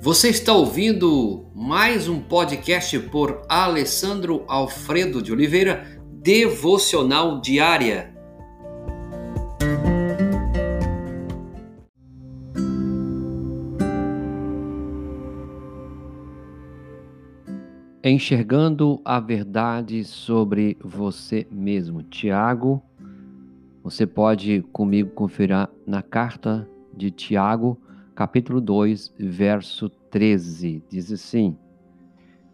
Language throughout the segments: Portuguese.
Você está ouvindo mais um podcast por Alessandro Alfredo de Oliveira, Devocional Diária. Enxergando a verdade sobre você mesmo. Tiago, você pode comigo conferir na carta de Tiago, capítulo 2, verso 13. Diz assim: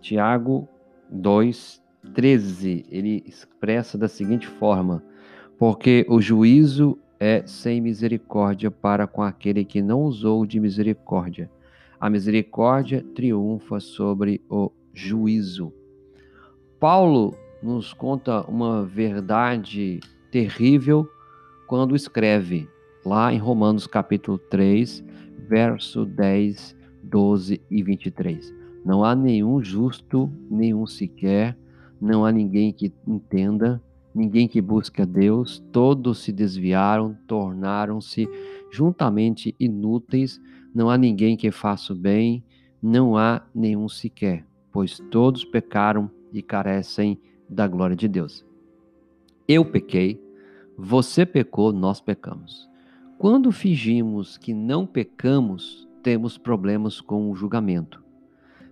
Tiago 2, 13. Ele expressa da seguinte forma: Porque o juízo é sem misericórdia para com aquele que não usou de misericórdia. A misericórdia triunfa sobre o juízo. Paulo nos conta uma verdade terrível quando escreve lá em Romanos capítulo 3, verso 10, 12 e 23. Não há nenhum justo, nenhum sequer, não há ninguém que entenda, ninguém que busque a Deus, todos se desviaram, tornaram-se juntamente inúteis, não há ninguém que faça o bem, não há nenhum sequer, pois todos pecaram e carecem da glória de Deus. Eu pequei, você pecou, nós pecamos. Quando fingimos que não pecamos, temos problemas com o julgamento.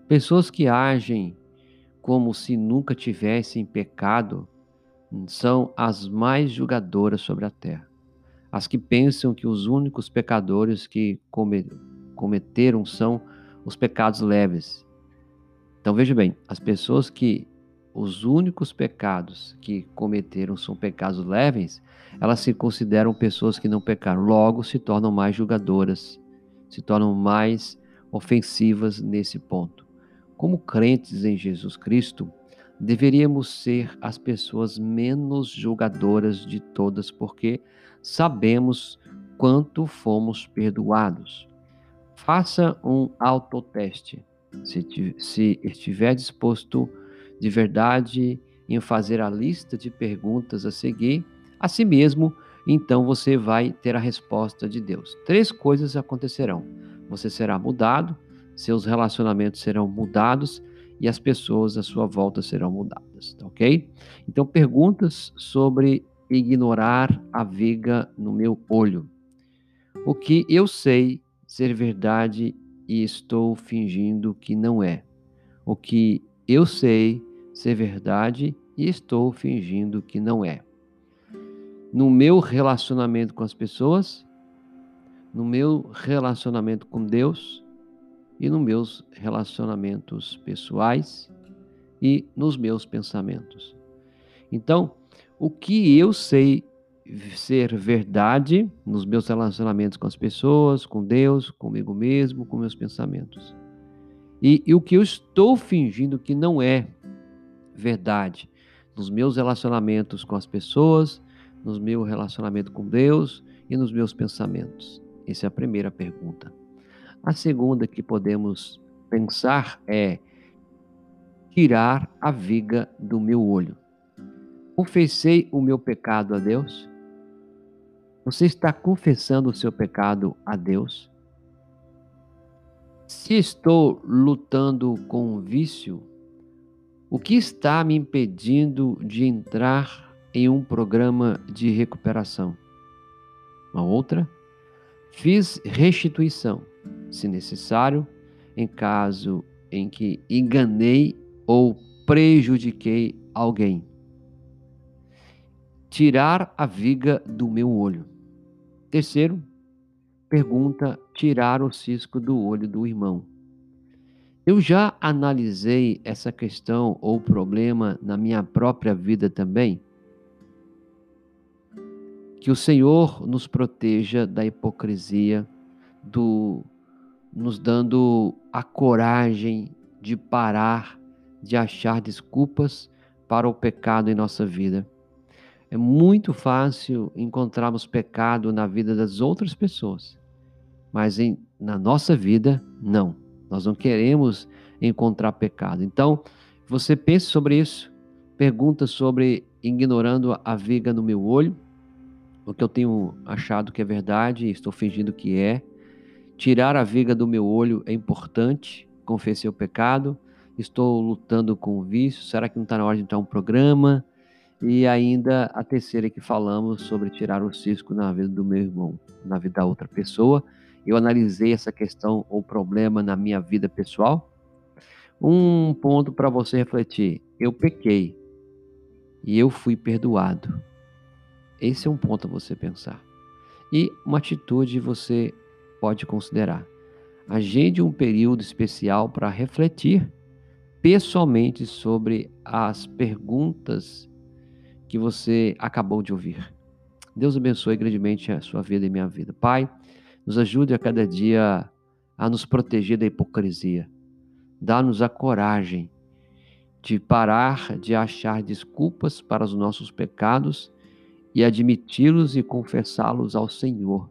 Pessoas que agem como se nunca tivessem pecado são as mais julgadoras sobre a terra. As que pensam que os únicos pecadores que cometeram são os pecados leves. Então veja bem, as pessoas que os únicos pecados que cometeram são pecados leves, elas se consideram pessoas que não pecaram, logo se tornam mais julgadoras, se tornam mais ofensivas nesse ponto. Como crentes em Jesus Cristo, deveríamos ser as pessoas menos julgadoras de todas, porque sabemos quanto fomos perdoados. Faça um autoteste. Se, se estiver disposto de verdade em fazer a lista de perguntas a seguir, a si mesmo, então você vai ter a resposta de Deus. Três coisas acontecerão: você será mudado, seus relacionamentos serão mudados e as pessoas à sua volta serão mudadas, tá ok? Então, perguntas sobre ignorar a viga no meu olho. O que eu sei ser verdade e estou fingindo que não é. O que eu sei ser verdade e estou fingindo que não é. No meu relacionamento com as pessoas, no meu relacionamento com Deus e nos meus relacionamentos pessoais e nos meus pensamentos. Então, o que eu sei ser verdade nos meus relacionamentos com as pessoas, com Deus, comigo mesmo, com meus pensamentos. E, e o que eu estou fingindo que não é verdade nos meus relacionamentos com as pessoas, nos meu relacionamento com Deus e nos meus pensamentos? Essa é a primeira pergunta. A segunda que podemos pensar é tirar a viga do meu olho. Confessei o meu pecado a Deus? Você está confessando o seu pecado a Deus? Se estou lutando com um vício, o que está me impedindo de entrar em um programa de recuperação? Uma outra, fiz restituição, se necessário, em caso em que enganei ou prejudiquei alguém. Tirar a viga do meu olho. Terceiro, pergunta: tirar o cisco do olho do irmão. Eu já analisei essa questão ou problema na minha própria vida também. Que o Senhor nos proteja da hipocrisia, do nos dando a coragem de parar de achar desculpas para o pecado em nossa vida. É muito fácil encontrarmos pecado na vida das outras pessoas, mas em, na nossa vida, não. Nós não queremos encontrar pecado. Então, você pense sobre isso, pergunta sobre ignorando a viga no meu olho, o que eu tenho achado que é verdade, estou fingindo que é. Tirar a viga do meu olho é importante. Confessei o pecado. Estou lutando com o vício. Será que não está na hora de entrar um programa? E ainda a terceira que falamos sobre tirar o cisco na vida do meu irmão, na vida da outra pessoa. Eu analisei essa questão ou problema na minha vida pessoal. Um ponto para você refletir: eu pequei e eu fui perdoado. Esse é um ponto a você pensar. E uma atitude você pode considerar. Agende um período especial para refletir pessoalmente sobre as perguntas que você acabou de ouvir. Deus abençoe grandemente a sua vida e minha vida. Pai, nos ajude a cada dia a nos proteger da hipocrisia. Dá-nos a coragem de parar de achar desculpas para os nossos pecados e admiti-los e confessá-los ao Senhor,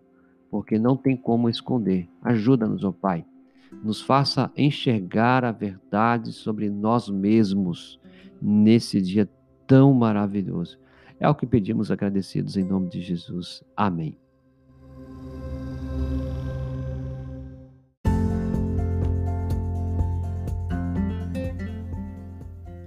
porque não tem como esconder. Ajuda-nos, ó Pai. Nos faça enxergar a verdade sobre nós mesmos nesse dia tão maravilhoso. É o que pedimos agradecidos em nome de Jesus. Amém.